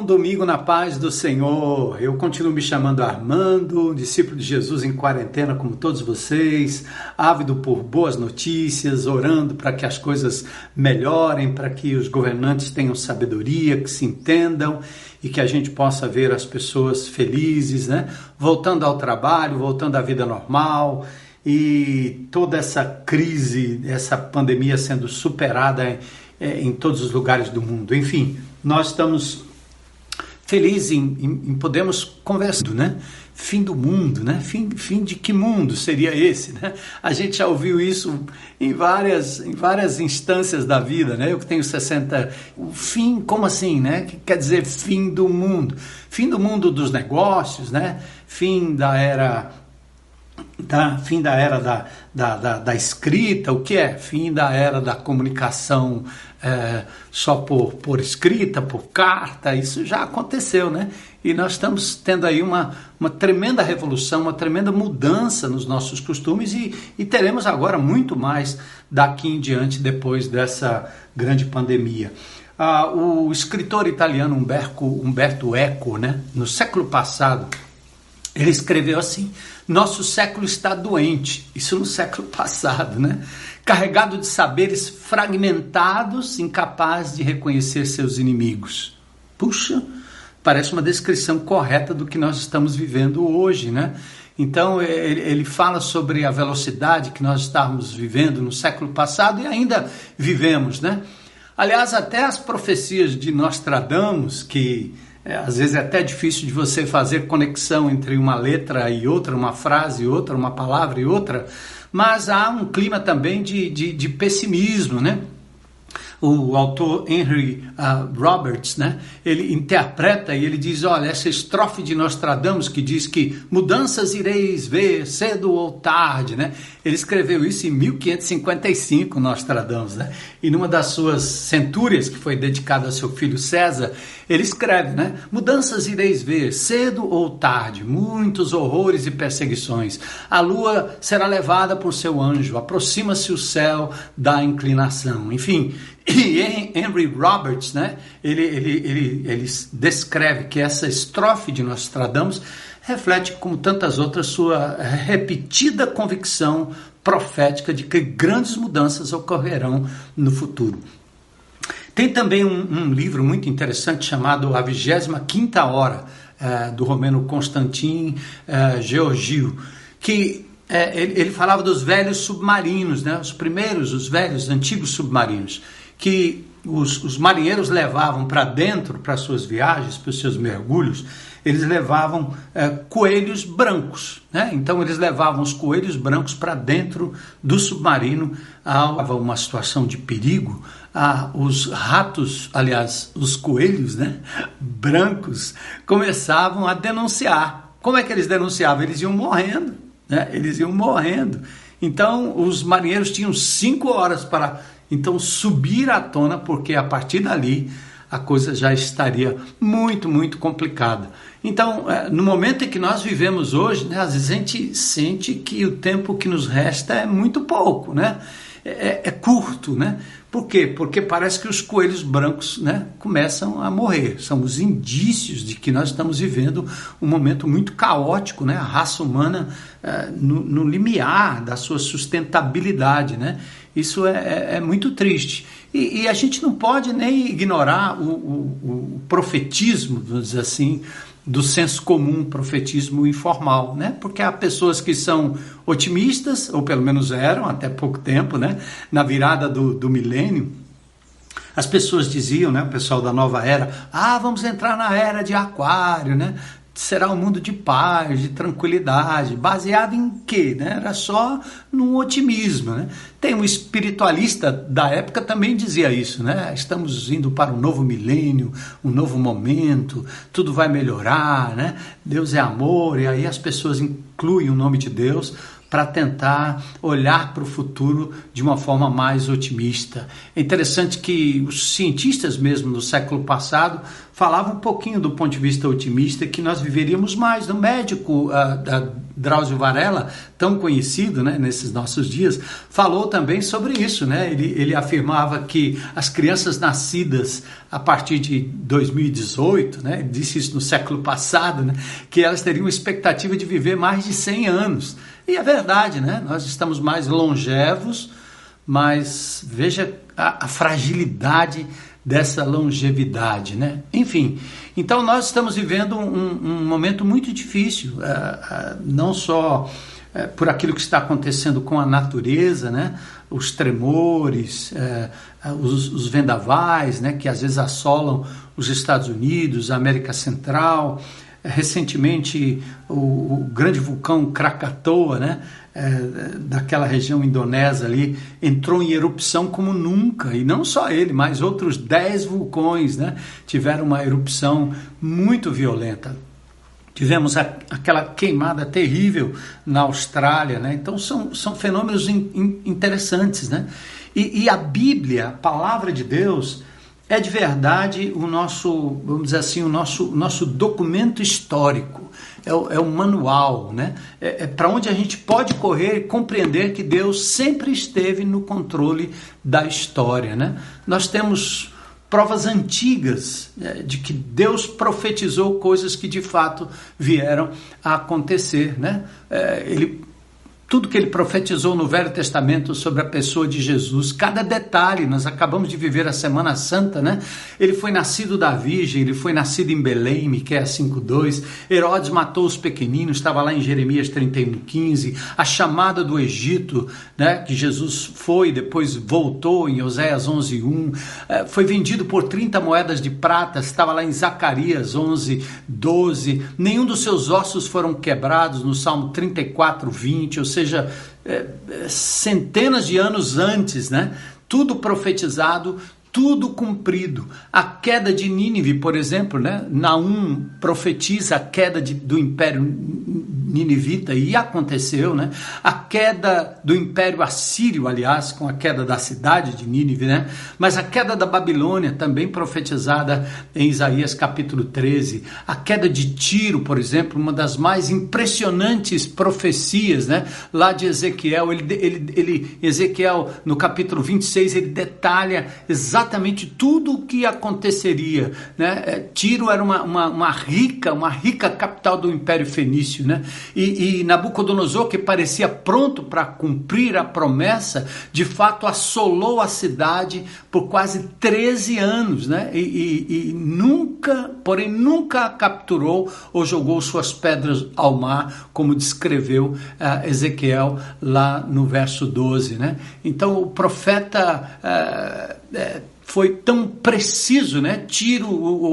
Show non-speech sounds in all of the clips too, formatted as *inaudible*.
bom domingo na paz do Senhor. Eu continuo me chamando Armando, discípulo de Jesus em quarentena, como todos vocês, ávido por boas notícias, orando para que as coisas melhorem, para que os governantes tenham sabedoria, que se entendam e que a gente possa ver as pessoas felizes, né? Voltando ao trabalho, voltando à vida normal e toda essa crise, essa pandemia sendo superada em, eh, em todos os lugares do mundo. Enfim, nós estamos felizes em, em, em podermos conversar, né? Fim do mundo, né? Fim, fim de que mundo seria esse, né? A gente já ouviu isso em várias, em várias instâncias da vida, né? Eu que tenho 60, o fim, como assim, né? Que quer dizer fim do mundo? Fim do mundo dos negócios, né? Fim da era da fim da era da, da, da, da, escrita, o que é? Fim da era da comunicação é, só por, por escrita, por carta, isso já aconteceu, né? E nós estamos tendo aí uma, uma tremenda revolução, uma tremenda mudança nos nossos costumes e, e teremos agora muito mais daqui em diante, depois dessa grande pandemia. Ah, o escritor italiano Umberto, Umberto Eco, né, no século passado, ele escreveu assim: Nosso século está doente. Isso no século *laughs* passado, né? Carregado de saberes fragmentados, incapaz de reconhecer seus inimigos. Puxa, parece uma descrição correta do que nós estamos vivendo hoje, né? Então ele, fala sobre a velocidade que nós estávamos vivendo no século passado e ainda vivemos, né? Aliás, até as profecias de Nostradamus, que é, às vezes é até difícil de você fazer conexão entre uma letra e outra, uma frase e outra, uma palavra e outra, mas há um clima também de, de, de pessimismo, né? o autor Henry uh, Roberts, né, ele interpreta e ele diz, olha, essa estrofe de Nostradamus que diz que mudanças ireis ver cedo ou tarde, né, ele escreveu isso em 1555, Nostradamus, né, e numa das suas centúrias, que foi dedicada a seu filho César, ele escreve, né, mudanças ireis ver cedo ou tarde, muitos horrores e perseguições, a lua será levada por seu anjo, aproxima-se o céu da inclinação, enfim, *clears throat* e Henry Roberts, né, ele, ele, ele, ele descreve que essa estrofe de Nostradamus reflete, como tantas outras, sua repetida convicção profética de que grandes mudanças ocorrerão no futuro. Tem também um, um livro muito interessante chamado A 25 Hora, eh, do romeno Constantin eh, Georgiou, que eh, ele, ele, falava dos velhos submarinos, né, os primeiros, os velhos, antigos submarinos que os, os marinheiros levavam para dentro, para suas viagens, para os seus mergulhos, eles levavam é, coelhos brancos. Né? Então, eles levavam os coelhos brancos para dentro do submarino. Há uma situação de perigo. Ah, os ratos, aliás, os coelhos né, brancos, começavam a denunciar. Como é que eles denunciavam? Eles iam morrendo. Né? Eles iam morrendo. Então, os marinheiros tinham cinco horas para então subir à tona, porque a partir dali a coisa já estaria muito, muito complicada. Então, é, no momento em que nós vivemos hoje, né, às vezes a gente sente que o tempo que nos resta é muito pouco, né? É, é, é curto, né? Por quê? Porque parece que os coelhos brancos né, começam a morrer. São os indícios de que nós estamos vivendo um momento muito caótico, né? a raça humana é, no, no, limiar da sua sustentabilidade. Né? Isso é, é, é muito triste. E, e, a gente não pode nem ignorar o, o, o profetismo, vamos dizer assim, do senso comum, profetismo informal, né? Porque há pessoas que são otimistas, ou pelo menos eram até pouco tempo, né? Na virada do, do milênio, as pessoas diziam, né, o pessoal da nova era, ah, vamos entrar na era de aquário, né? Será um mundo de paz, de tranquilidade, baseado em quê? Né? Era só num otimismo. Né? Tem um espiritualista da época também dizia isso, né? Estamos indo para um novo milênio, um novo momento, tudo vai melhorar, né? Deus é amor, e aí as pessoas incluem o nome de Deus para tentar olhar para o futuro de uma forma mais otimista. É interessante que os cientistas mesmo do século passado falavam um pouquinho do ponto de vista otimista que nós viveríamos mais. No médico uh, Drauzio Varela, tão conhecido né, nesses nossos dias, falou também sobre isso. Né? Ele, ele afirmava que as crianças nascidas a partir de 2018, né, disse isso no século passado, né, que elas teriam expectativa de viver mais de 100 anos. E é verdade, né? nós estamos mais longevos, mas veja a, a fragilidade dessa longevidade, né? Enfim, então nós estamos vivendo um, um momento muito difícil, uh, uh, não só uh, por aquilo que está acontecendo com a natureza, né? Os tremores, os, os, vendavais, né? Que às vezes assolam os Estados Unidos, a América Central. Recentemente, o, o grande vulcão Krakatoa, né? é, daquela região indonésia ali entrou em erupção como nunca, e não só ele, mas outros 10 vulcões né, tiveram uma erupção muito violenta. Tivemos a, aquela queimada terrível na Austrália, né? então são, são fenômenos in, in, interessantes. Né? E, e a Bíblia, a palavra de Deus, é de verdade o nosso, vamos dizer assim, o nosso, nosso documento histórico é o, é o manual, né? É, é para onde a gente pode correr e compreender que Deus sempre esteve no controle da história, né? Nós temos provas antigas né, de que Deus profetizou coisas que de fato vieram a acontecer, né? É, ele tudo que ele profetizou no Velho Testamento sobre a pessoa de Jesus, cada detalhe, nós acabamos de viver a Semana Santa, né? Ele foi nascido da Virgem, ele foi nascido em Belém, Miqueias 5:2. Herodes matou os pequeninos, estava lá em Jeremias 31:15. A chamada do Egito, né, que Jesus foi, depois voltou em Oséias 11:1. É, foi vendido por 30 moedas de prata, estava lá em Zacarias 11:12. Nenhum dos seus ossos foram quebrados no Salmo 34:20, ou seja, seja, é, é, centenas de anos antes, né? Tudo profetizado, tudo cumprido. A queda de Nínive, por exemplo, né? Naum profetiza a queda de, do império ninivita e aconteceu, né? A queda do império assírio, aliás, com a queda da cidade de Nínive, né? Mas a queda da Babilônia, também profetizada em Isaías capítulo 13. A queda de Tiro, por exemplo, uma das mais impressionantes profecias, né? Lá de Ezequiel, ele, ele, ele Ezequiel, no capítulo 26, ele detalha exatamente tudo o que aconteceria, né? É, Tiro era uma, uma, uma rica, uma rica capital do Império Fenício, né? E, e Nabucodonosor, que parecia pronto para cumprir a promessa, de fato assolou a cidade por quase 13 anos, né? E, e, e nunca, porém nunca capturou ou jogou suas pedras ao mar, como descreveu uh, Ezequiel lá no verso 12, né? Então o profeta uh, foi tão preciso, né? Tiro,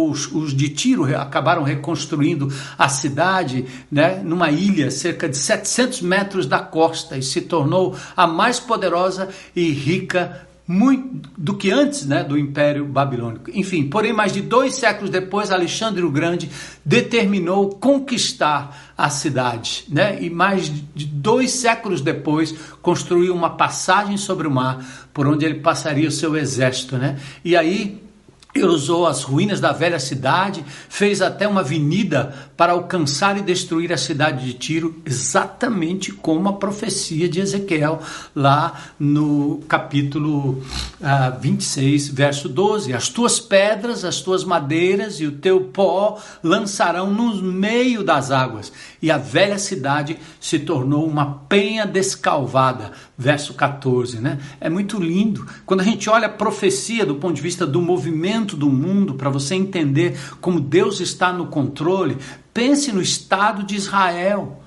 os, os, de Tiro acabaram reconstruindo a cidade, né? Numa ilha cerca de 700 metros da costa e se tornou a mais poderosa e rica muito do que antes né, do Império Babilônico. Enfim, porém, mais de dois séculos depois, Alexandre o Grande determinou conquistar a cidade, né? E mais de dois séculos depois, construiu uma passagem sobre o mar por onde ele passaria o seu exército, né? E aí usou as ruínas da velha cidade, fez até uma avenida para alcançar e destruir a cidade de Tiro, exatamente como a profecia de Ezequiel, lá no capítulo uh, ah, 26, verso 12: As tuas pedras, as tuas madeiras e o teu pó lançarão no meio das águas, e a velha cidade se tornou uma penha descalvada. Verso 14, né? É muito lindo. Quando a gente olha a profecia do ponto de vista do movimento do mundo, para você entender como Deus está no controle, pense no Estado de Israel.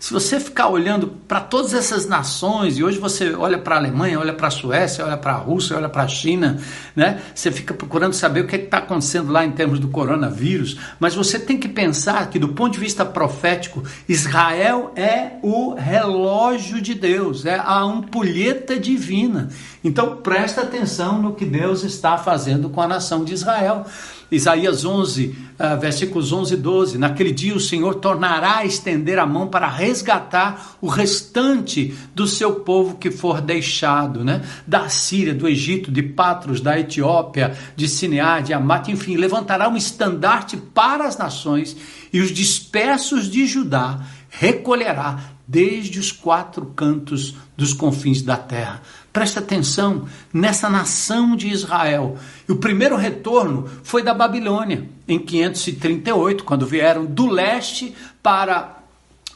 Se você ficar olhando para todas essas nações, e hoje você olha para a Alemanha, olha para a Suécia, olha para a Rússia, olha para a China, né? você fica procurando saber o que é está acontecendo lá em termos do coronavírus, mas você tem que pensar que, do ponto de vista profético, Israel é o relógio de Deus, é a ampulheta divina. Então presta atenção no que Deus está fazendo com a nação de Israel. Isaías 11, uh, ah, versículos 11 e 12. Naquele dia o Senhor tornará a estender a mão para resgatar o restante do seu povo que for deixado, né? Da Síria, do Egito, de Patros, da Etiópia, de Sinear, de Amate, enfim, levantará um estandarte para as nações e os dispersos de Judá recolherá desde os quatro cantos dos confins da terra. Presta atenção nessa nação de Israel. E o primeiro retorno foi da Babilônia, em 538, quando vieram do leste para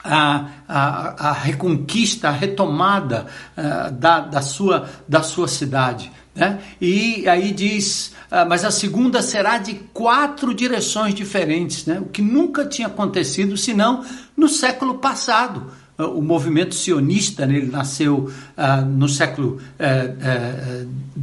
a, a, a reconquista, a retomada uh, da, da, sua, da sua cidade. Né? E aí diz, uh, mas a segunda será de quatro direções diferentes, né? o que nunca tinha acontecido senão no século passado o movimento sionista né, ele nasceu uh, no século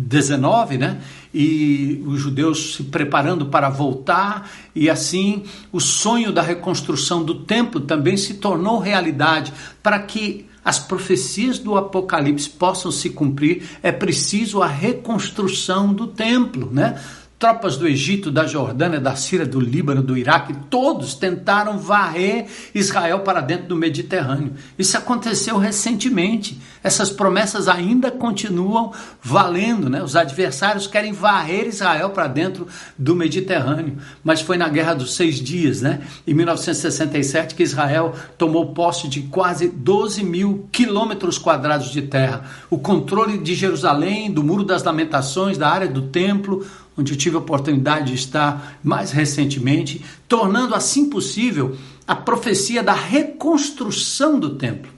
XIX, uh, uh, né? E os judeus se preparando para voltar, e assim o sonho da reconstrução do templo também se tornou realidade. Para que as profecias do Apocalipse possam se cumprir, é preciso a reconstrução do templo, né? Tropas do Egito, da Jordânia, da Síria, do Líbano, do Iraque, todos tentaram varrer Israel para dentro do Mediterrâneo. Isso aconteceu recentemente. Essas promessas ainda continuam valendo, né? Os adversários querem varrer Israel para dentro do Mediterrâneo. Mas foi na Guerra dos Seis Dias, né? Em 1967, que Israel tomou posse de quase 12 mil quilômetros quadrados de terra. O controle de Jerusalém, do Muro das Lamentações, da área do templo, onde eu tive a oportunidade de estar mais recentemente, tornando assim possível a profecia da reconstrução do templo.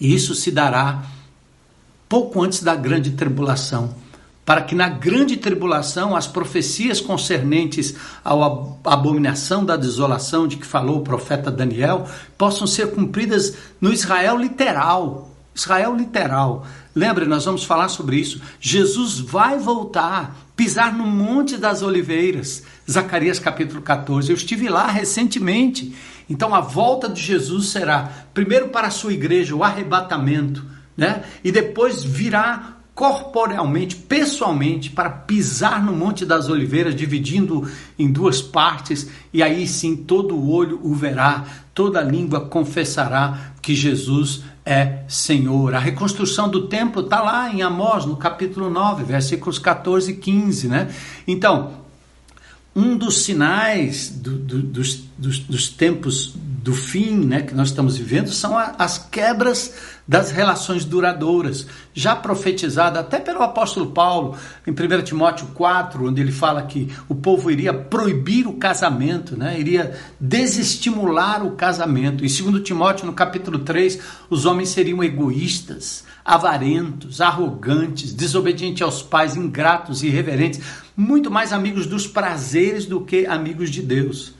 E isso se dará pouco antes da grande tribulação, para que na grande tribulação as profecias concernentes à abominação da desolação de que falou o profeta Daniel possam ser cumpridas no Israel literal. Israel literal. Lembre, nós vamos falar sobre isso. Jesus vai voltar pisar no Monte das Oliveiras, Zacarias capítulo 14. Eu estive lá recentemente. Então a volta de Jesus será primeiro para a sua igreja, o arrebatamento, né? E depois virá corporealmente, pessoalmente, para pisar no Monte das Oliveiras, dividindo em duas partes, e aí sim todo olho o verá, toda língua confessará que Jesus é Senhor. A reconstrução do templo está lá em Amós, no capítulo 9, versículos 14 e 15. Né? Então, um dos sinais do, do, dos, dos, dos, tempos do fim né, que nós estamos vivendo são a, as quebras das relações duradouras, já profetizada até pelo apóstolo Paulo em 1 Timóteo 4, onde ele fala que o povo iria proibir o casamento, né, iria desestimular o casamento. Em 2 Timóteo, no capítulo 3, os homens seriam egoístas, avarentos, arrogantes, desobedientes aos pais, ingratos irreverentes, muito mais amigos dos prazeres do que amigos de Deus.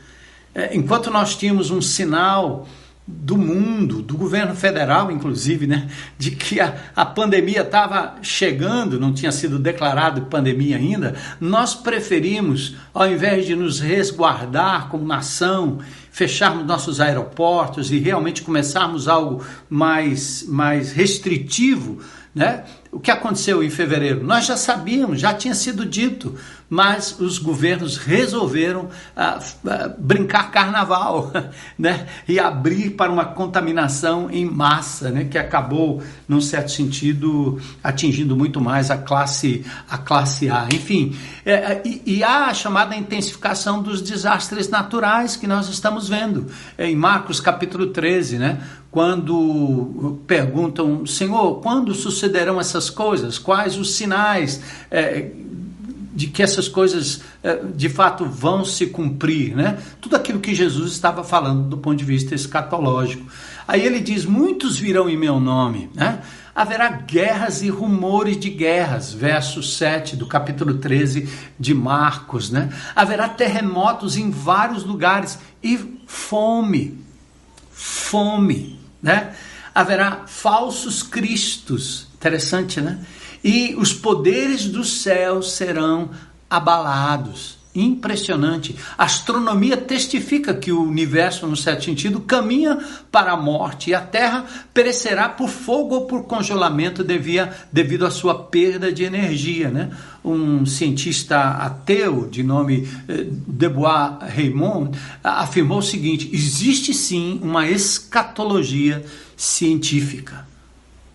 É, enquanto nós tínhamos um sinal do mundo, do governo federal, inclusive, né, de que a, a pandemia estava chegando, não tinha sido declarado pandemia ainda, nós preferimos, ao invés de nos resguardar como nação, fecharmos nossos aeroportos e realmente começarmos algo mais, mais restritivo, né? O que aconteceu em fevereiro? Nós já sabíamos, já tinha sido dito, mas os governos resolveram ah, ah, brincar carnaval *laughs* né? e abrir para uma contaminação em massa, né? que acabou, num certo sentido, atingindo muito mais a classe, a classe A. Enfim, é, é e, e, há a chamada intensificação dos desastres naturais que nós estamos vendo. É, em Marcos capítulo 13, né? quando perguntam, Senhor, quando sucederão essas coisas? Quais os sinais é, de que essas coisas é, de fato vão se cumprir? Né? Tudo aquilo que Jesus estava falando do ponto de vista escatológico. Aí ele diz: Muitos virão em meu nome. Né? Haverá guerras e rumores de guerras, verso 7 do capítulo 13 de Marcos. Né? Haverá terremotos em vários lugares e fome. Fome né? Haverá falsos cristos, interessante, né? E os poderes do céu serão abalados. Impressionante. A astronomia testifica que o universo, no certo sentido, caminha para a morte e a Terra perecerá por fogo ou por congelamento devia, devido à sua perda de energia. Né? Um cientista ateu de nome eh, Debois Raymond afirmou o seguinte: existe sim uma escatologia científica.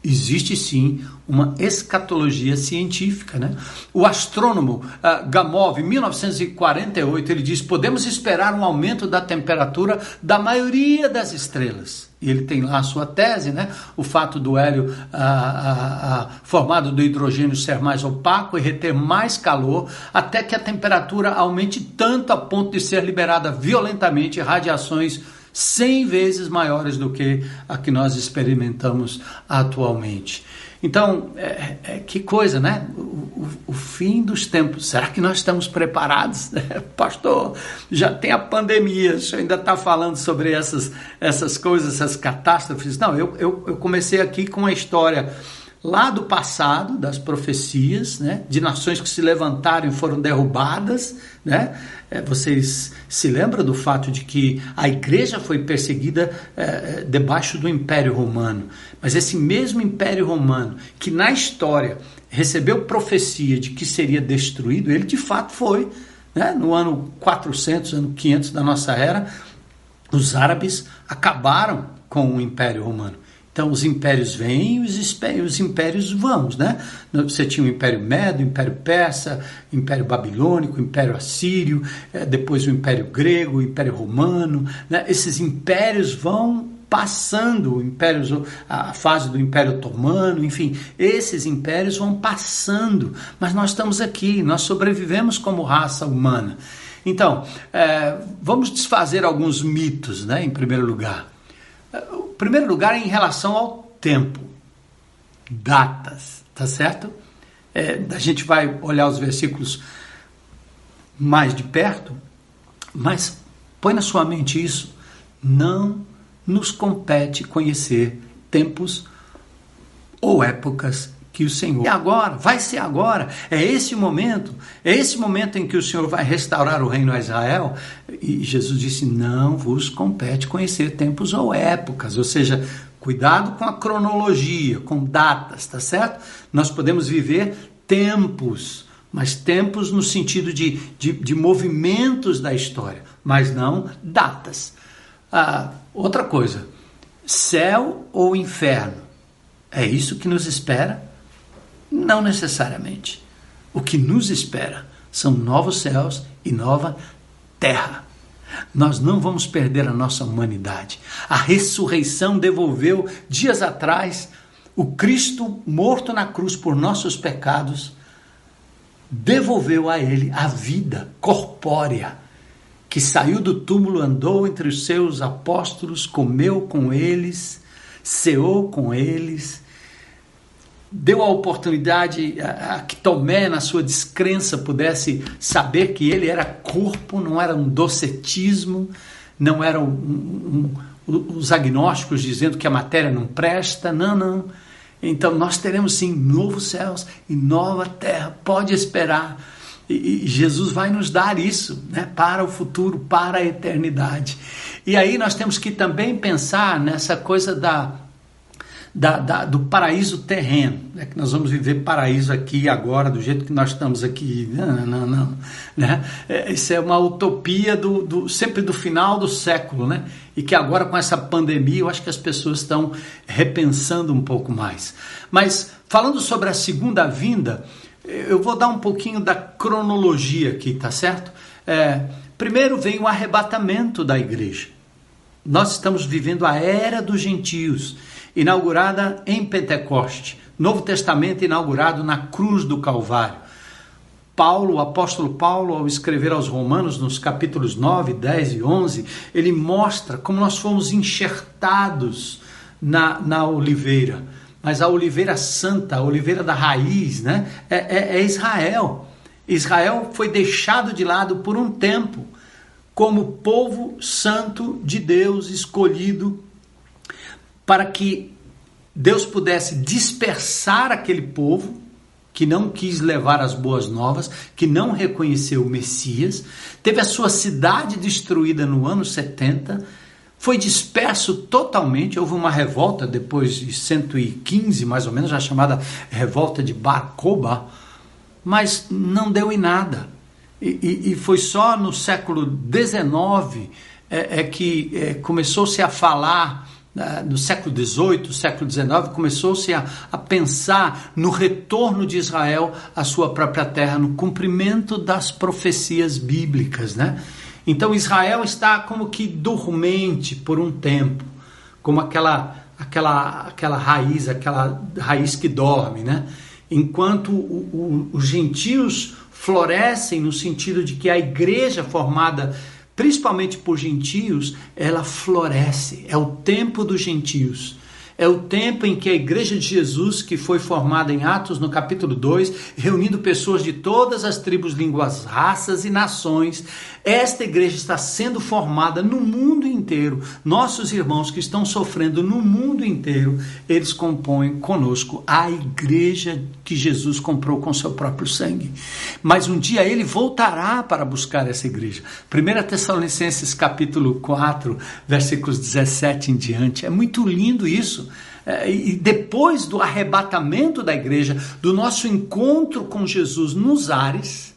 Existe sim uma escatologia científica. Né? O astrônomo uh, Gamov, em 1948, ele diz: podemos esperar um aumento da temperatura da maioria das estrelas. E ele tem lá a sua tese, né? o fato do hélio uh, uh, formado do hidrogênio ser mais opaco e reter mais calor, até que a temperatura aumente tanto a ponto de ser liberada violentamente radiações 100 vezes maiores do que a que nós experimentamos atualmente. Então, é, é, que coisa, né? O, o, o, fim dos tempos. Será que nós estamos preparados? *laughs* Pastor, já tem a pandemia, o senhor ainda está falando sobre essas, essas coisas, essas catástrofes. Não, eu, eu, eu comecei aqui com a história lá do passado, das profecias, né, de nações que se levantaram e foram derrubadas. Né? É, vocês se lembram do fato de que a igreja foi perseguida é, debaixo do Império Romano. Mas esse mesmo Império Romano, que na história recebeu profecia de que seria destruído, ele de fato foi. Né? No ano 400, ano 500 da nossa era, os árabes acabaram com o Império Romano. Então, os impérios vêm e os impérios vão, né? Você tinha o Império Médio, o Império Persa, o Império Babilônico, o Império Assírio, eh, depois o Império Grego, o Império Romano. Né? Esses impérios vão passando, o império, a fase do Império Otomano, enfim, esses impérios vão passando, mas nós estamos aqui, nós sobrevivemos como raça humana. Então, é, vamos desfazer alguns mitos, né, em primeiro lugar. Primeiro lugar em relação ao tempo, datas, tá certo? É, a gente vai olhar os versículos mais de perto, mas põe na sua mente isso. Não nos compete conhecer tempos ou épocas que o Senhor. É agora, vai ser agora. É esse momento. É esse momento em que o Senhor vai restaurar o reino a Israel. E Jesus disse: Não vos compete conhecer tempos ou épocas. Ou seja, cuidado com a cronologia, com datas, tá certo? Nós podemos viver tempos, mas tempos no sentido de, de, de movimentos da história, mas não datas. Ah, outra coisa, céu ou inferno? É isso que nos espera? Não necessariamente. O que nos espera são novos céus e nova terra. Nós não vamos perder a nossa humanidade. A ressurreição devolveu, dias atrás, o Cristo morto na cruz por nossos pecados, devolveu a ele a vida corpórea, que saiu do túmulo, andou entre os seus apóstolos, comeu com eles, ceou com eles deu a oportunidade a, a, que Tomé, na sua descrença, pudesse saber que ele era corpo, não era um docetismo, não eram um, um, os agnósticos dizendo que a matéria não presta, não, não. Então nós teremos sim novos céus e nova terra, pode esperar. E, e Jesus vai nos dar isso né, para o futuro, para a eternidade. E aí nós temos que também pensar nessa coisa da da, da, do paraíso terreno, é que nós vamos viver paraíso aqui agora, do jeito que nós estamos aqui. Não, não, não. Né? É, isso é uma utopia do, do, sempre do final do século, né? E que agora com essa pandemia eu acho que as pessoas estão repensando um pouco mais. Mas falando sobre a segunda vinda, eu vou dar um pouquinho da cronologia aqui, tá certo? É, primeiro vem o arrebatamento da igreja. Nós estamos vivendo a era dos gentios inaugurada em Pentecoste. Novo Testamento inaugurado na cruz do Calvário. Paulo, o apóstolo Paulo, ao escrever aos Romanos, nos capítulos 9, 10 e 11, ele mostra como nós fomos enxertados na, na oliveira. Mas a oliveira santa, a oliveira da raiz, né, é, é, é Israel. Israel foi deixado de lado por um tempo como povo santo de Deus, escolhido para que Deus pudesse dispersar aquele povo que não quis levar as boas novas, que não reconheceu o Messias, teve a sua cidade destruída no ano 70, foi disperso totalmente. Houve uma revolta depois de 115, mais ou menos, a chamada revolta de Bar Koba, mas não deu em nada. E, e, e foi só no século XIX é, é que é, começou-se a falar no século XVIII, século XIX, começou-se a, a, pensar no retorno de Israel à sua própria terra, no cumprimento das profecias bíblicas. Né? Então Israel está como que dormente por um tempo, como aquela, aquela, aquela raiz, aquela raiz que dorme. Né? Enquanto o, o, os gentios florescem no sentido de que a igreja formada principalmente por gentios, ela floresce. É o tempo dos gentios. É o tempo em que a Igreja de Jesus, que foi formada em Atos no capítulo 2, reunindo pessoas de todas as tribos, línguas, raças e nações, esta igreja está sendo formada no mundo inteiro. Nossos irmãos que estão sofrendo no mundo inteiro, eles compõem conosco a igreja que Jesus comprou com seu próprio sangue. Mas um dia ele voltará para buscar essa igreja. 1 Tessalonicenses capítulo 4, versículos 17 em diante. É muito lindo isso. É, e depois do arrebatamento da igreja, do nosso encontro com Jesus nos ares,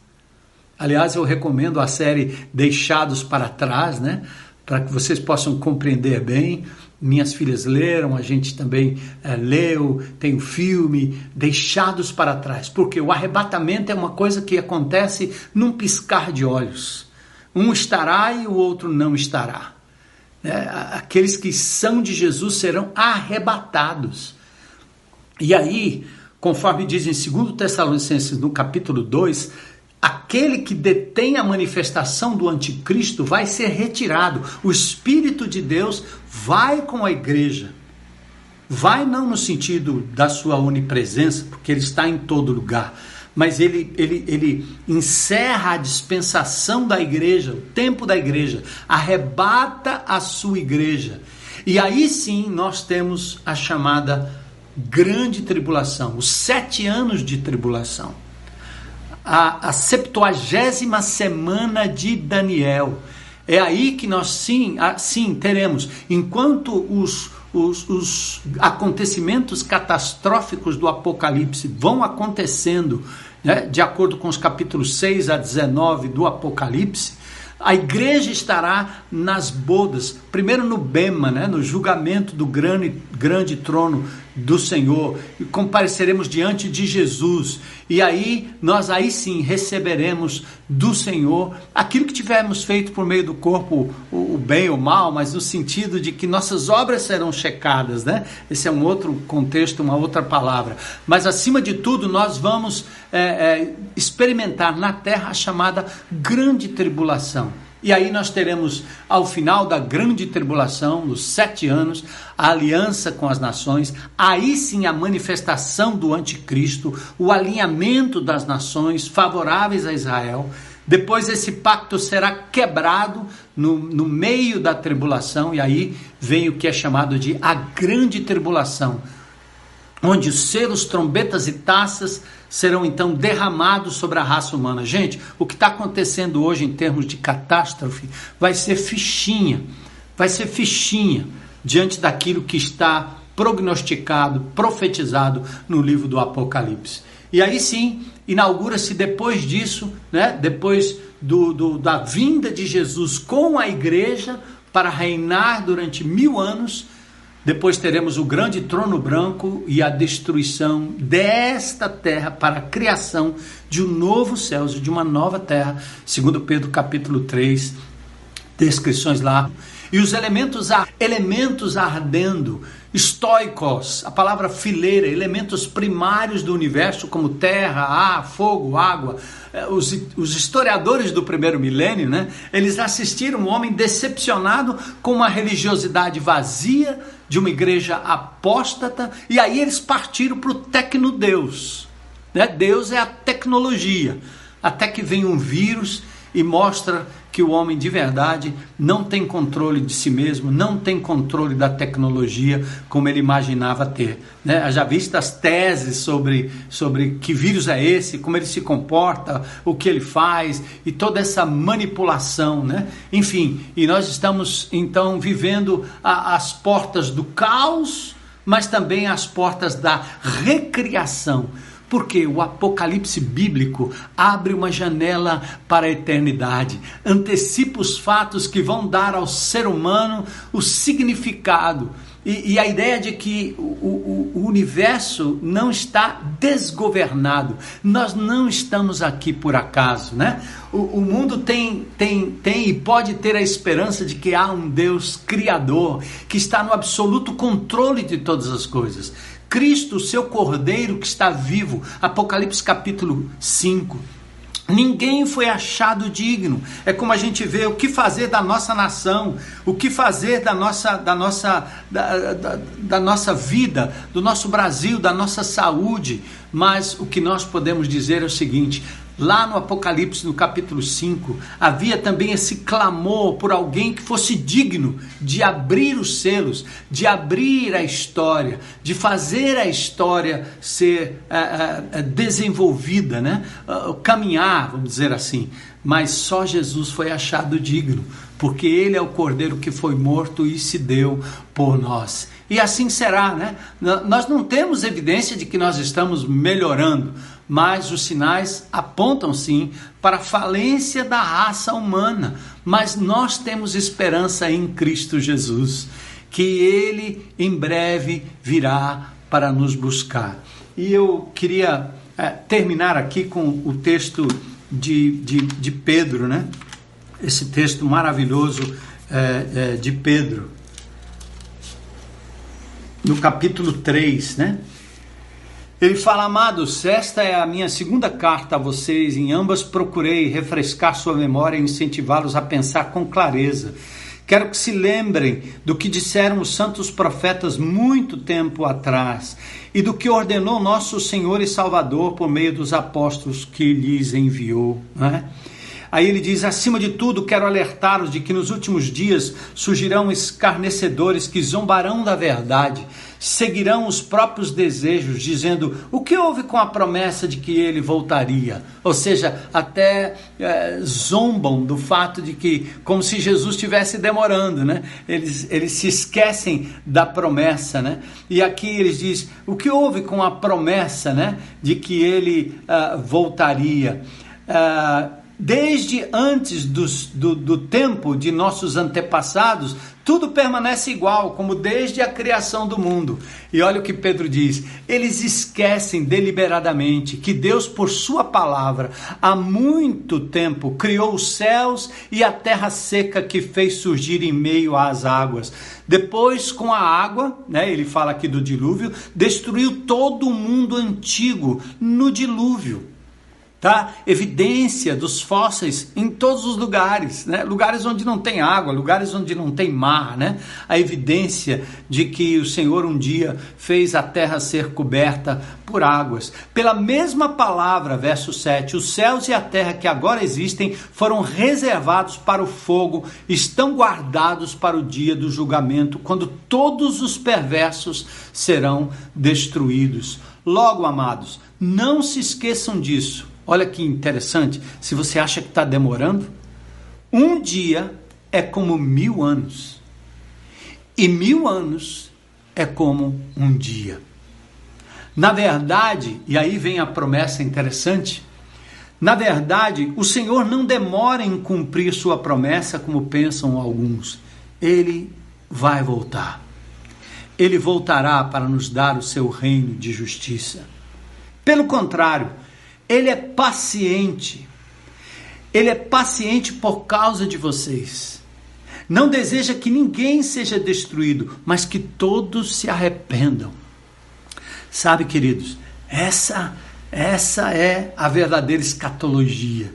aliás, eu recomendo a série Deixados para Trás, né? Para que vocês possam compreender bem. Minhas filhas leram, a gente também é, leu, tem o filme Deixados para Trás, porque o arrebatamento é uma coisa que acontece num piscar de olhos. Um estará e o outro não estará. É, aqueles que são de Jesus serão arrebatados. E aí, conforme diz em 2 Tessalonicenses, no capítulo 2, aquele que detém a manifestação do anticristo vai ser retirado. O Espírito de Deus vai com a igreja. Vai não no sentido da sua onipresença, porque ele está em todo lugar, mas ele, ele, ele encerra a dispensação da igreja, o tempo da igreja, arrebata a sua igreja. E aí sim nós temos a chamada grande tribulação, os sete anos de tribulação, a, a septuagésima semana de Daniel. É aí que nós sim, sim teremos, enquanto os, os, os acontecimentos catastróficos do Apocalipse vão acontecendo né, de acordo com os capítulos 6 a 19 do Apocalipse, a igreja estará nas bodas, primeiro no Bema, né, no julgamento do grande, grande trono do Senhor, e compareceremos diante de Jesus. E aí nós aí sim receberemos do Senhor aquilo que tivermos feito por meio do corpo, o, o bem ou mal, mas no sentido de que nossas obras serão checadas, né? Esse é um outro contexto, uma outra palavra. Mas acima de tudo, nós vamos é, é, experimentar na terra a chamada grande tribulação. E aí nós teremos, ao final da grande tribulação, nos sete anos, a aliança com as nações, aí sim a manifestação do anticristo, o alinhamento das nações favoráveis a Israel. Depois esse pacto será quebrado no, no meio da tribulação, e aí vem o que é chamado de a grande tribulação, onde os selos, trombetas e taças serão então derramados sobre a raça humana. Gente, o que está acontecendo hoje em termos de catástrofe vai ser fichinha, vai ser fichinha diante daquilo que está prognosticado, profetizado no livro do Apocalipse. E aí sim, inaugura-se depois disso, né, depois do, do, da vinda de Jesus com a igreja para reinar durante mil anos depois teremos o grande trono branco e a destruição desta terra para a criação de um novo céu e de uma nova terra, segundo Pedro capítulo 3, descrições lá. E os elementos, elementos ardendo, estoicos, a palavra fileira, elementos primários do universo como terra, ar, fogo, água. É, os, os historiadores do primeiro milênio, né, eles assistiram um homem decepcionado com uma religiosidade vazia, de uma igreja apóstata, e aí eles partiram para o tecnodeus. Né? Deus é a tecnologia. Até que vem um vírus e mostra que o homem de verdade não tem controle de si mesmo, não tem controle da tecnologia como ele imaginava ter. Né? Já visto as teses sobre, sobre que vírus é esse, como ele se comporta, o que ele faz e toda essa manipulação. Né? Enfim, e nós estamos então vivendo a, as portas do caos, mas também as portas da recriação porque o Apocalipse bíblico abre uma janela para a eternidade, antecipa os fatos que vão dar ao ser humano o significado E, e a ideia de que o, o, o universo não está desgovernado. Nós não estamos aqui por acaso, né? O, o, mundo tem, tem, tem e pode ter a esperança de que há um Deus criador que está no absoluto controle de todas as coisas. Cristo, seu Cordeiro que está vivo, Apocalipse capítulo 5. Ninguém foi achado digno. É como a gente vê o que fazer da nossa nação, o que fazer da nossa, da nossa, da, da, da, nossa vida, do nosso Brasil, da nossa saúde. Mas o que nós podemos dizer é o seguinte: Lá no Apocalipse, no capítulo 5, havia também esse clamor por alguém que fosse digno de abrir os selos, de abrir a história, de fazer a história ser uh, uh, desenvolvida, né? Uh, caminhar, vamos dizer assim. Mas só Jesus foi achado digno, porque ele é o cordeiro que foi morto e se deu por nós. E assim será, né? Nós não temos evidência de que nós estamos melhorando mas os sinais apontam sim para a falência da raça humana. Mas nós temos esperança em Cristo Jesus, que Ele em breve virá para nos buscar. E eu queria é, terminar aqui com o texto de, de, de, Pedro, né? Esse texto maravilhoso é, é, de Pedro. No capítulo 3, né? Ele fala, amados, esta é a minha segunda carta a vocês. Em ambas procurei refrescar sua memória e incentivá-los a pensar com clareza. Quero que se lembrem do que disseram os santos profetas muito tempo atrás e do que ordenou nosso Senhor e Salvador por meio dos apóstolos que lhes enviou. Né? Aí ele diz: acima de tudo, quero alertá-los de que nos últimos dias surgirão escarnecedores que zombarão da verdade seguirão os próprios desejos, dizendo o que houve com a promessa de que ele voltaria. Ou seja, até é, zombam do fato de que, como se Jesus estivesse demorando, né? Eles, eles se esquecem da promessa, né? E aqui eles dizem o que houve com a promessa, né? De que ele uh, voltaria. Uh, Desde antes dos, do, do tempo de nossos antepassados, tudo permanece igual, como desde a criação do mundo. E olha o que Pedro diz: eles esquecem deliberadamente que Deus, por Sua palavra, há muito tempo criou os céus e a terra seca que fez surgir em meio às águas. Depois, com a água, né, ele fala aqui do dilúvio, destruiu todo o mundo antigo no dilúvio tá? Evidência dos fósseis em todos os lugares, né? Lugares onde não tem água, lugares onde não tem mar, né? A evidência de que o Senhor um dia fez a terra ser coberta por águas. Pela mesma palavra, verso 7, os céus e a terra que agora existem foram reservados para o fogo, estão guardados para o dia do julgamento, quando todos os perversos serão destruídos. Logo, amados, não se esqueçam disso Olha que interessante. Se você acha que está demorando, um dia é como mil anos. E mil anos é como um dia. Na verdade, e aí vem a promessa interessante. Na verdade, o Senhor não demora em cumprir sua promessa como pensam alguns. Ele vai voltar. Ele voltará para nos dar o seu reino de justiça. Pelo contrário, ele é paciente. Ele é paciente por causa de vocês. Não deseja que ninguém seja destruído, mas que todos se arrependam. Sabe, queridos, essa essa é a verdadeira escatologia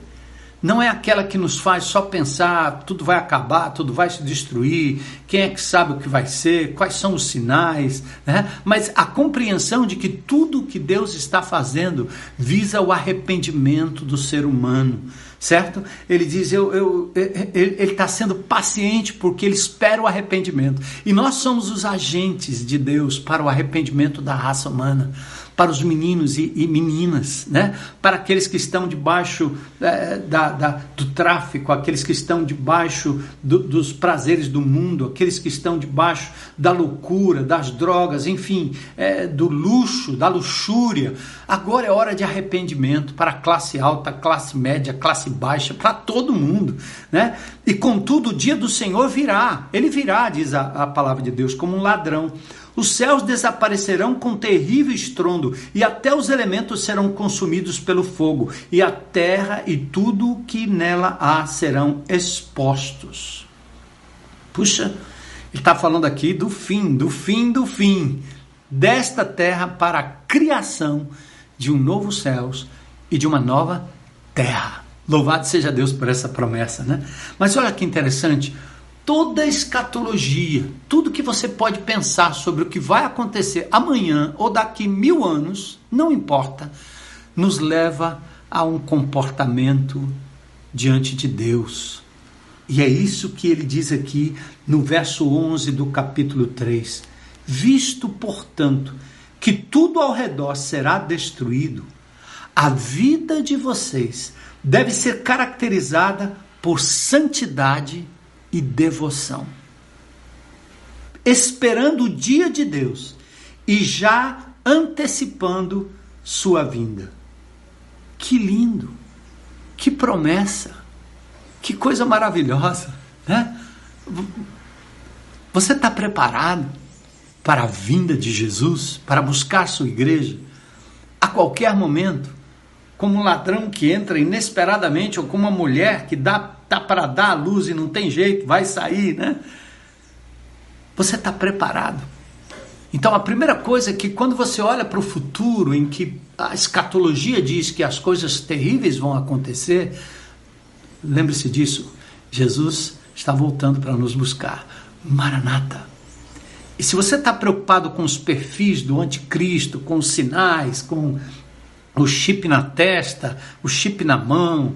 não é aquela que nos faz só pensar tudo vai acabar, tudo vai se destruir, quem é que sabe o que vai ser, quais são os sinais, né? mas a compreensão de que tudo que Deus está fazendo visa o arrependimento do ser humano, certo? Ele diz, eu, eu, ele está sendo paciente porque ele espera o arrependimento. E nós somos os agentes de Deus para o arrependimento da raça humana. Para os meninos e, e meninas, né? para aqueles que estão debaixo é, da, da, do tráfico, aqueles que estão debaixo do, dos prazeres do mundo, aqueles que estão debaixo da loucura, das drogas, enfim, é, do luxo, da luxúria. Agora é hora de arrependimento para a classe alta, classe média, classe baixa, para todo mundo. Né? E contudo, o dia do Senhor virá, ele virá, diz a, a palavra de Deus, como um ladrão. Os céus desaparecerão com terrível estrondo, e até os elementos serão consumidos pelo fogo, e a terra e tudo o que nela há serão expostos. Puxa, ele está falando aqui do fim, do fim, do fim desta terra para a criação de um novo céus e de uma nova terra. Louvado seja Deus por essa promessa, né? Mas olha que interessante toda a escatologia, tudo que você pode pensar sobre o que vai acontecer amanhã ou daqui mil anos, não importa, nos leva a um comportamento diante de Deus. E é isso que ele diz aqui no verso 11 do capítulo 3. Visto, portanto, que tudo ao redor será destruído, a vida de vocês deve ser caracterizada por santidade e devoção. Esperando o dia de Deus e já antecipando sua vinda. Que lindo! Que promessa! Que coisa maravilhosa, né? Você está preparado para a vinda de Jesus, para buscar sua igreja? A qualquer momento, como um ladrão que entra inesperadamente ou como uma mulher que dá tá para dar a luz e não tem jeito, vai sair, né? Você está preparado? Então a primeira coisa é que quando você olha para o futuro, em que a escatologia diz que as coisas terríveis vão acontecer, lembre-se disso. Jesus está voltando para nos buscar. Maranata. E se você está preocupado com os perfis do anticristo, com os sinais, com o chip na testa, o chip na mão,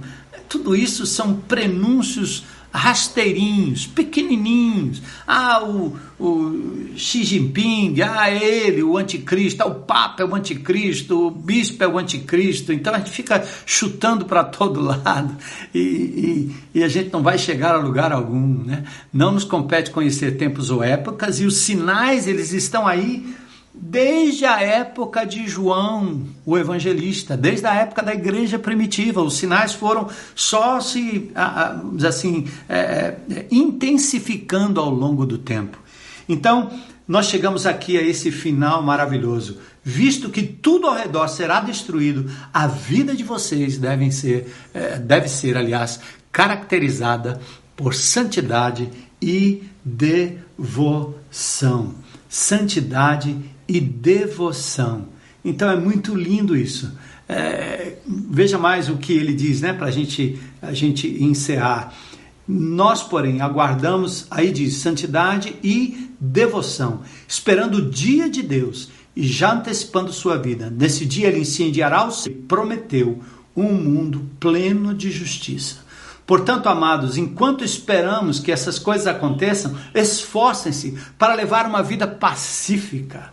tudo isso são prenúncios rasteirinhos, pequenininhos. Ah, o, o Xi Jinping, ah, ele, o anticristo, ah, o Papa é o anticristo, o bispo é o anticristo. Então a gente fica chutando para todo *laughs* lado e, e, e, a gente não vai chegar a lugar algum. Né? Não nos compete conhecer tempos ou épocas e os sinais, eles estão aí desde a época de João, o evangelista, desde a época da igreja primitiva. Os sinais foram só se, assim, é, é, intensificando ao longo do tempo. Então, nós chegamos aqui a esse final maravilhoso. Visto que tudo ao redor será destruído, a vida de vocês deve ser, é, deve ser, aliás, caracterizada por santidade e devoção. Santidade e devoção. Então é muito lindo isso. É, veja mais o que ele diz, né, para a gente, a gente encerrar. Nós, porém, aguardamos, aí diz, santidade e devoção, esperando o dia de Deus e já antecipando sua vida. Nesse dia ele incendiará o céu e prometeu um mundo pleno de justiça. Portanto, amados, enquanto esperamos que essas coisas aconteçam, esforcem-se para levar uma vida pacífica,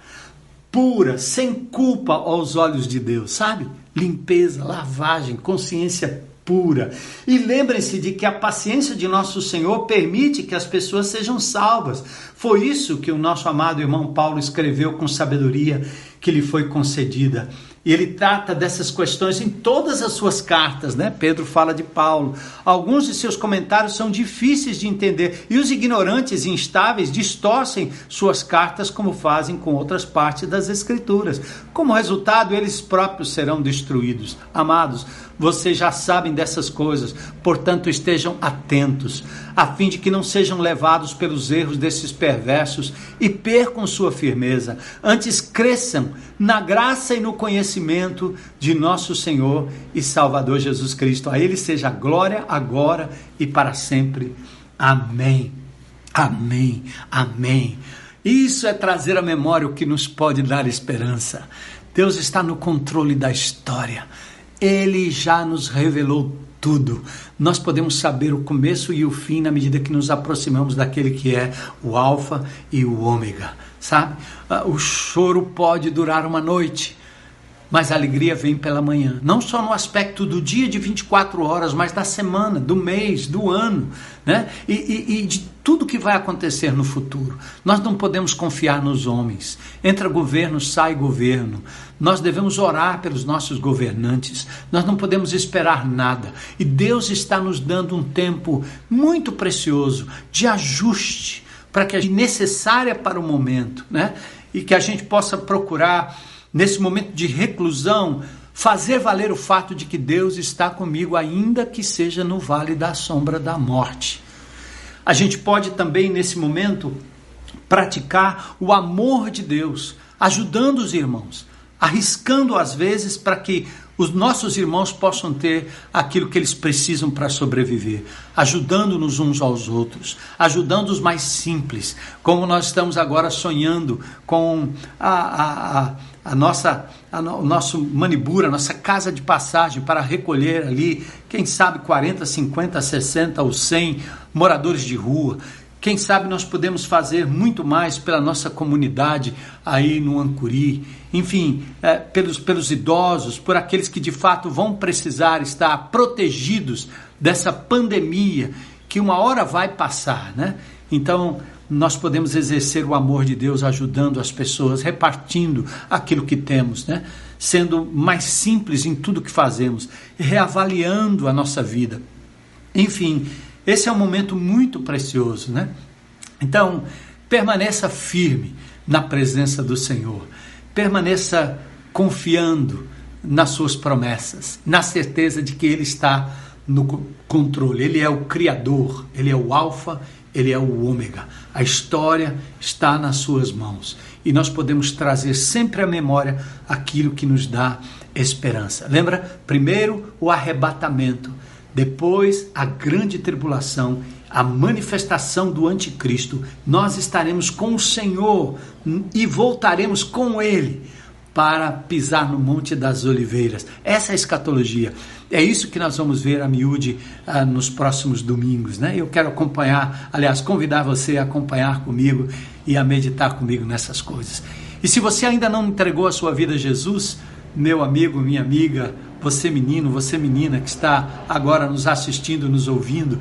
pura, sem culpa aos olhos de Deus, sabe? Limpeza, lavagem, consciência pura. E lembrem-se de que a paciência de nosso Senhor permite que as pessoas sejam salvas. Foi isso que o nosso amado irmão Paulo escreveu com sabedoria que lhe foi concedida. E ele trata dessas questões em todas as suas cartas, né? Pedro fala de Paulo. Alguns de seus comentários são difíceis de entender e os ignorantes e instáveis distorcem suas cartas como fazem com outras partes das escrituras. Como resultado, eles próprios serão destruídos. Amados, vocês já sabem dessas coisas, portanto estejam atentos, a fim de que não sejam levados pelos erros desses perversos e percam sua firmeza. Antes cresçam na graça e no conhecimento de nosso Senhor e Salvador Jesus Cristo. A Ele seja glória agora e para sempre. Amém. Amém. Amém. Isso é trazer à memória o que nos pode dar esperança. Deus está no controle da história. Ele já nos revelou tudo. Nós podemos saber o começo e o fim na medida que nos aproximamos daquele que é o Alfa e o Ômega, sabe? Ah, o choro pode durar uma noite, mas a alegria vem pela manhã. Não só no aspecto do dia de 24 horas, mas da semana, do mês, do ano, né? E, e, e, de tudo que vai acontecer no futuro. Nós não podemos confiar nos homens. Entra governo, sai governo. Nós devemos orar pelos nossos governantes. Nós não podemos esperar nada. E Deus está nos dando um tempo muito precioso de ajuste para que a necessária para o momento, né? E que a gente possa procurar nesse momento de reclusão, fazer valer o fato de que Deus está comigo, ainda que seja no vale da sombra da morte. A gente pode também, nesse momento, praticar o amor de Deus, ajudando os irmãos, arriscando às vezes para que os nossos irmãos possam ter aquilo que eles precisam para sobreviver, ajudando-nos uns aos outros, ajudando os mais simples, como nós estamos agora sonhando com a, a, a, a nossa, a no, o nosso manibura, a nossa casa de passagem para recolher ali, quem sabe 40, 50, 60 ou 100 moradores de rua. Quem sabe nós podemos fazer muito mais pela nossa comunidade aí no Ancuri, enfim, é, pelos, pelos idosos, por aqueles que de fato vão precisar estar protegidos dessa pandemia que uma hora vai passar, né? Então, nós podemos exercer o amor de Deus ajudando as pessoas, repartindo aquilo que temos, né? sendo mais simples em tudo que fazemos, reavaliando a nossa vida. Enfim, esse é um momento muito precioso. Né? Então, permaneça firme na presença do Senhor, permaneça confiando nas suas promessas, na certeza de que Ele está no controle, Ele é o Criador, Ele é o Alfa ele é o ômega. A história está nas suas mãos e nós podemos trazer sempre à memória aquilo que nos dá esperança. Lembra? Primeiro o arrebatamento, depois a grande tribulação, a manifestação do anticristo. Nós estaremos com o Senhor e voltaremos com ele para pisar no Monte das Oliveiras. Essa é a escatologia. É isso que nós vamos ver a miúde ah, nos próximos domingos. Né? Eu quero acompanhar, aliás, convidar você a acompanhar comigo e a meditar comigo nessas coisas. E se você ainda não entregou a sua vida a Jesus, meu amigo, minha amiga, você menino, você menina que está agora nos assistindo, nos ouvindo,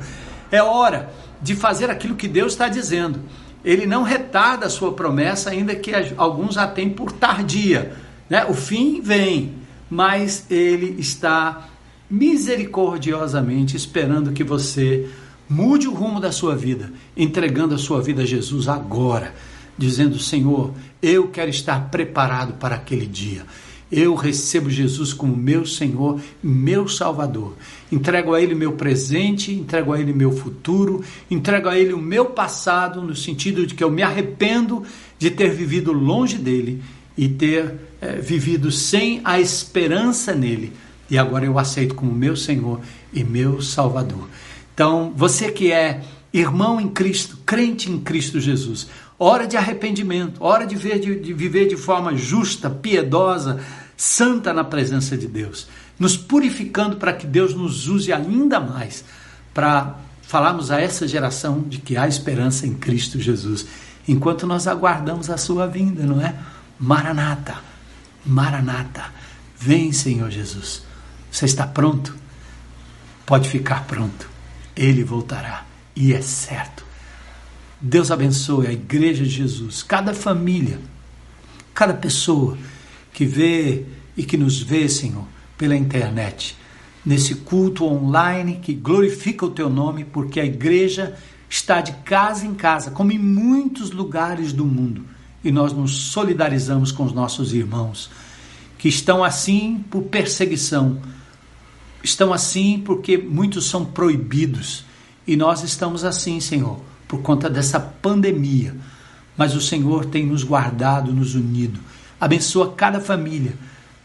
é hora de fazer aquilo que Deus está dizendo. Ele não retarda a sua promessa, ainda que alguns a têm por tardia né? O fim vem, mas ele está misericordiosamente esperando que você mude o rumo da sua vida, entregando a sua vida a Jesus agora, dizendo: Senhor, eu quero estar preparado para aquele dia. Eu recebo Jesus como meu Senhor, meu Salvador. Entrego a Ele meu presente, entrego a Ele meu futuro, entrego a Ele o meu passado, no sentido de que eu me arrependo de ter vivido longe dele e ter é, vivido sem a esperança nele. E agora eu aceito como meu Senhor e meu Salvador. Então, você que é irmão em Cristo, crente em Cristo Jesus, hora de arrependimento, hora de, ver, de, de viver de forma justa, piedosa, santa na presença de Deus, nos purificando para que Deus nos use ainda mais para falarmos a essa geração de que há esperança em Cristo Jesus, enquanto nós aguardamos a sua vinda, não é? Maranata, Maranata, vem Senhor Jesus. Você está pronto? Pode ficar pronto. Ele voltará e é certo. Deus abençoe a Igreja de Jesus, cada família, cada pessoa que vê e que nos vê, Senhor, pela internet, nesse culto online que glorifica o teu nome, porque a igreja está de casa em casa, como em muitos lugares do mundo e nós nos solidarizamos com os nossos irmãos que estão assim por perseguição, estão assim porque muitos são proibidos e nós estamos assim, Senhor, por conta dessa pandemia. Mas o Senhor tem nos guardado, nos unido. Abençoa cada família,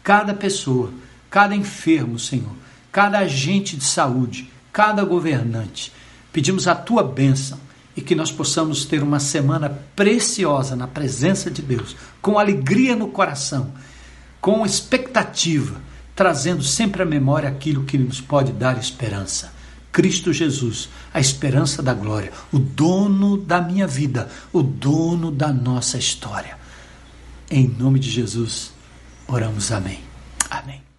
cada pessoa, cada enfermo, Senhor, cada agente de saúde, cada governante. Pedimos a tua bênção e que nós possamos ter uma semana preciosa na presença de Deus, com alegria no coração, com expectativa, trazendo sempre à memória aquilo que nos pode dar esperança. Cristo Jesus, a esperança da glória, o dono da minha vida, o dono da nossa história. Em nome de Jesus, oramos amém. Amém.